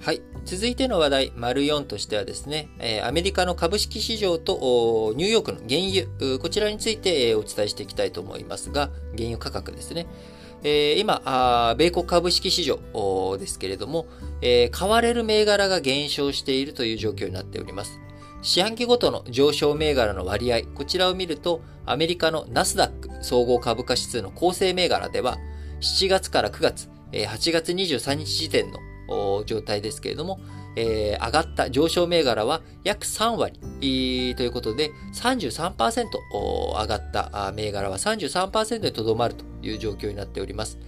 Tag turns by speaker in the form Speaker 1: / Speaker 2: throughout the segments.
Speaker 1: はい。続いての話題、丸4としてはですね、えアメリカの株式市場とニューヨークの原油、こちらについてお伝えしていきたいと思いますが、原油価格ですね。え今、米国株式市場ですけれども、え買われる銘柄が減少しているという状況になっております。四半期ごとの上昇銘柄の割合、こちらを見ると、アメリカのナスダック総合株価指数の構成銘柄では、7月から9月、8月23日時点の状態ですけれども、えー、上がった上昇銘柄は約3割ということで33%上がった銘柄は33%にとどまるという状況になっております。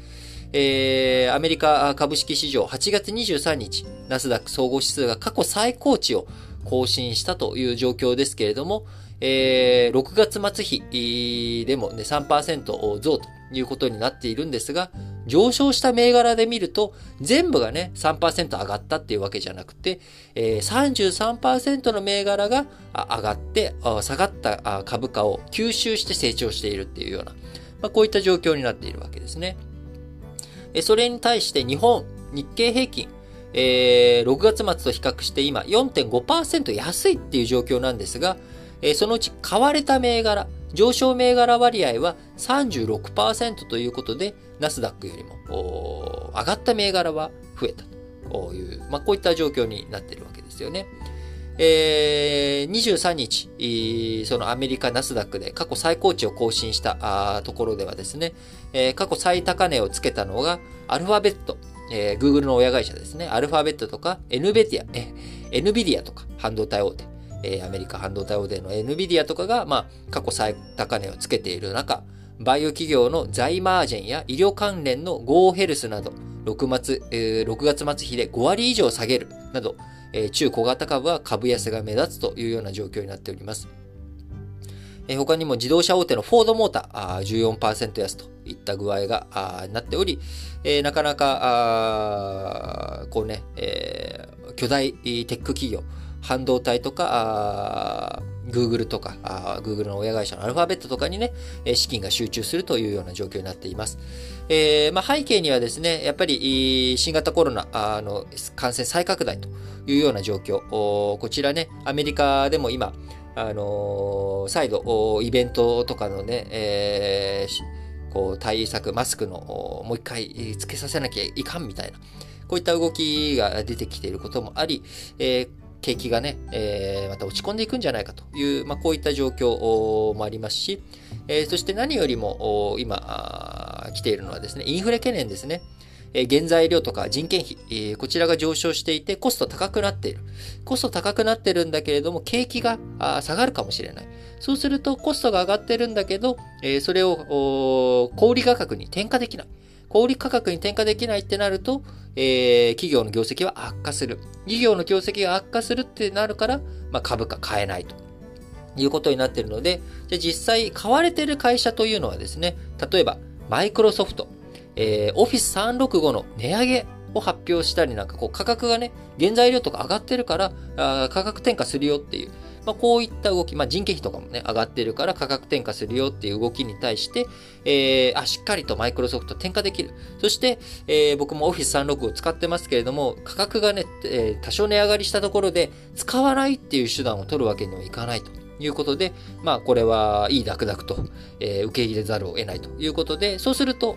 Speaker 1: えー、アメリカ株式市場8月23日、ナスダック総合指数が過去最高値を更新したという状況ですけれども、えー、6月末比でもね、3%増ということになっているんですが、上昇した銘柄で見ると、全部がね、3%上がったっていうわけじゃなくて、えー、33%の銘柄が上がって、下がった株価を吸収して成長しているっていうような、まあ、こういった状況になっているわけですね。それに対して日本、日経平均、えー、6月末と比較して今4.5%安いっていう状況なんですが、えー、そのうち買われた銘柄、上昇銘柄割合は36%ということで、ナスダックよりも上がった銘柄は増えたと。いう、まあ、こういった状況になっているわけですよね。えー、23日、そのアメリカナスダックで過去最高値を更新したところではですね、えー、過去最高値をつけたのがアルファベット、えー、Google の親会社ですね、アルファベットとか NVIDIA、NVIDIA とか半導体大手、えー、アメリカ半導体大手の NVIDIA とかが、まあ、過去最高値をつけている中、バイオ企業のザイマージェンや医療関連のゴーヘルスなど、6, 末、えー、6月末比で5割以上下げるなど、えー、中小型株は株安が目立つというような状況になっております。えー、他にも自動車大手のフォードモーターあー14%安といった具合があなっており、えー、なかなかあこうね、えー、巨大テック企業、半導体とか、Google とか、Google の親会社のアルファベットとかにね、資金が集中するというような状況になっています。えー、まあ、背景にはですね、やっぱり新型コロナの感染再拡大というような状況、こちらね、アメリカでも今、あのー、再度、イベントとかのね、えー、こう対策、マスクのもう一回つけさせなきゃいかんみたいな、こういった動きが出てきていることもあり、えー、景気がね、えー、また落ち込んでいくんじゃないかという、まあ、こういった状況もありますし、えー、そして何よりも今来ているのはですね、インフレ懸念ですね。え原材料とか人件費、え、こちらが上昇していてコスト高くなっている。コスト高くなってるんだけれども、景気が下がるかもしれない。そうするとコストが上がってるんだけど、え、それを小売価格に転嫁できない。小売価格に転嫁できないってなると、えー、企業の業績は悪化する。企業の業績が悪化するってなるから、まあ、株価買えないということになってるので、じゃ実際買われてる会社というのはですね、例えば、マイクロソフト、えー、オフィス365の値上げを発表したりなんかこう価格がね、原材料とか上がってるからあ価格転嫁するよっていう、まあ、こういった動き、まあ、人件費とかもね、上がってるから価格転嫁するよっていう動きに対して、えー、あ、しっかりとマイクロソフト転嫁できる。そして、えー、僕も Office36 を使ってますけれども、価格がね、えー、多少値上がりしたところで、使わないっていう手段を取るわけにはいかないと。いうことで、まあ、これはいいダクダクと、えー、受け入れざるを得ないということで、そうすると、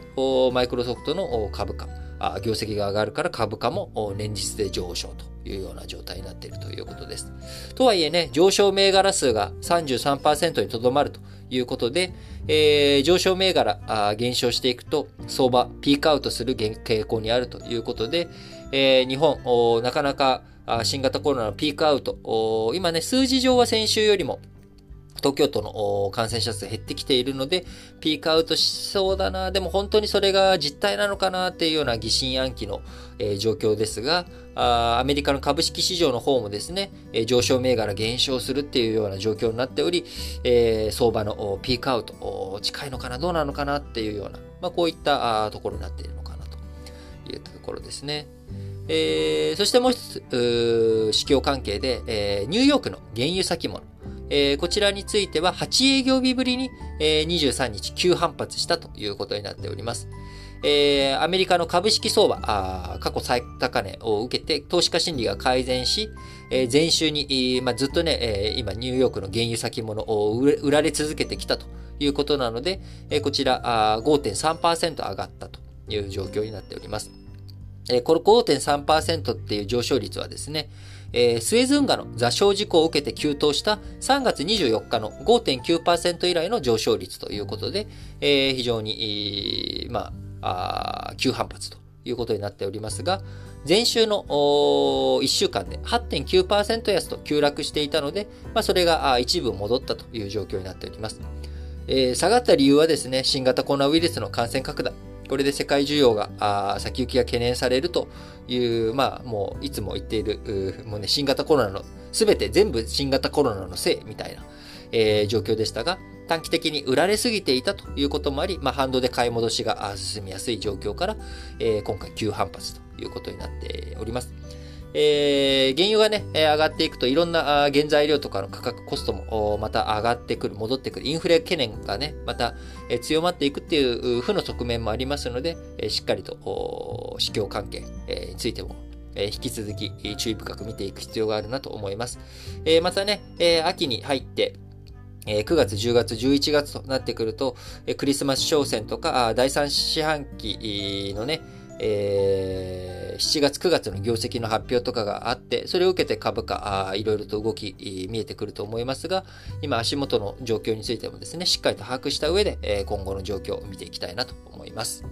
Speaker 1: マイクロソフトの株価、あ業績が上がるから株価も年率で上昇というような状態になっているということです。とはいえね、上昇銘柄数が33%にとどまるということで、えー、上昇銘柄あ減少していくと相場ピークアウトする傾向にあるということで、えー、日本なかなか新型コロナのピークアウト、今ね、数字上は先週よりも東京都の感染者数減ってきているので、ピークアウトしそうだな、でも本当にそれが実態なのかなっていうような疑心暗鬼の、えー、状況ですがアメリカの株式市場の方もですね、えー、上昇銘柄減少するっていうような状況になっており、えー、相場のピークアウト近いのかな、どうなのかなっていうような、まあ、こういったところになっているのかなというところですね。えー、そしてもう一つ、市況関係で、えー、ニューヨークの原油先物。えー、こちらについては8営業日ぶりに、えー、23日急反発したということになっております。えー、アメリカの株式相場、あ過去最高値を受けて、投資家心理が改善し、えー、前週に、まあ、ずっとね、えー、今、ニューヨークの原油先物を売られ続けてきたということなので、えー、こちら5.3%上がったという状況になっております。え、この5.3%っていう上昇率はですね、えー、スエズ運河の座礁事故を受けて急騰した3月24日の5.9%以来の上昇率ということで、えー、非常に、ま、あ急反発ということになっておりますが、前週の1週間で8.9%安と急落していたので、まあ、それが一部戻ったという状況になっております。えー、下がった理由はですね、新型コロナウイルスの感染拡大。これで世界需要が、先行きが懸念されるという、まあ、もういつも言っている、もうね、新型コロナの、すべて全部新型コロナのせいみたいな、えー、状況でしたが、短期的に売られすぎていたということもあり、まあ、反動で買い戻しが進みやすい状況から、えー、今回急反発ということになっております。えー、原油がね、上がっていくといろんな原材料とかの価格コストもまた上がってくる、戻ってくる、インフレ懸念がね、また強まっていくっていう負の側面もありますので、しっかりと市況関係についても引き続き注意深く見ていく必要があるなと思います。またね、秋に入って、9月、10月、11月となってくると、クリスマス商戦とか、第3四半期のね、えー、7月、9月の業績の発表とかがあって、それを受けて株価、あいろいろと動き、見えてくると思いますが、今足元の状況についてもですね、しっかりと把握した上で、え今後の状況を見ていきたいなと思います。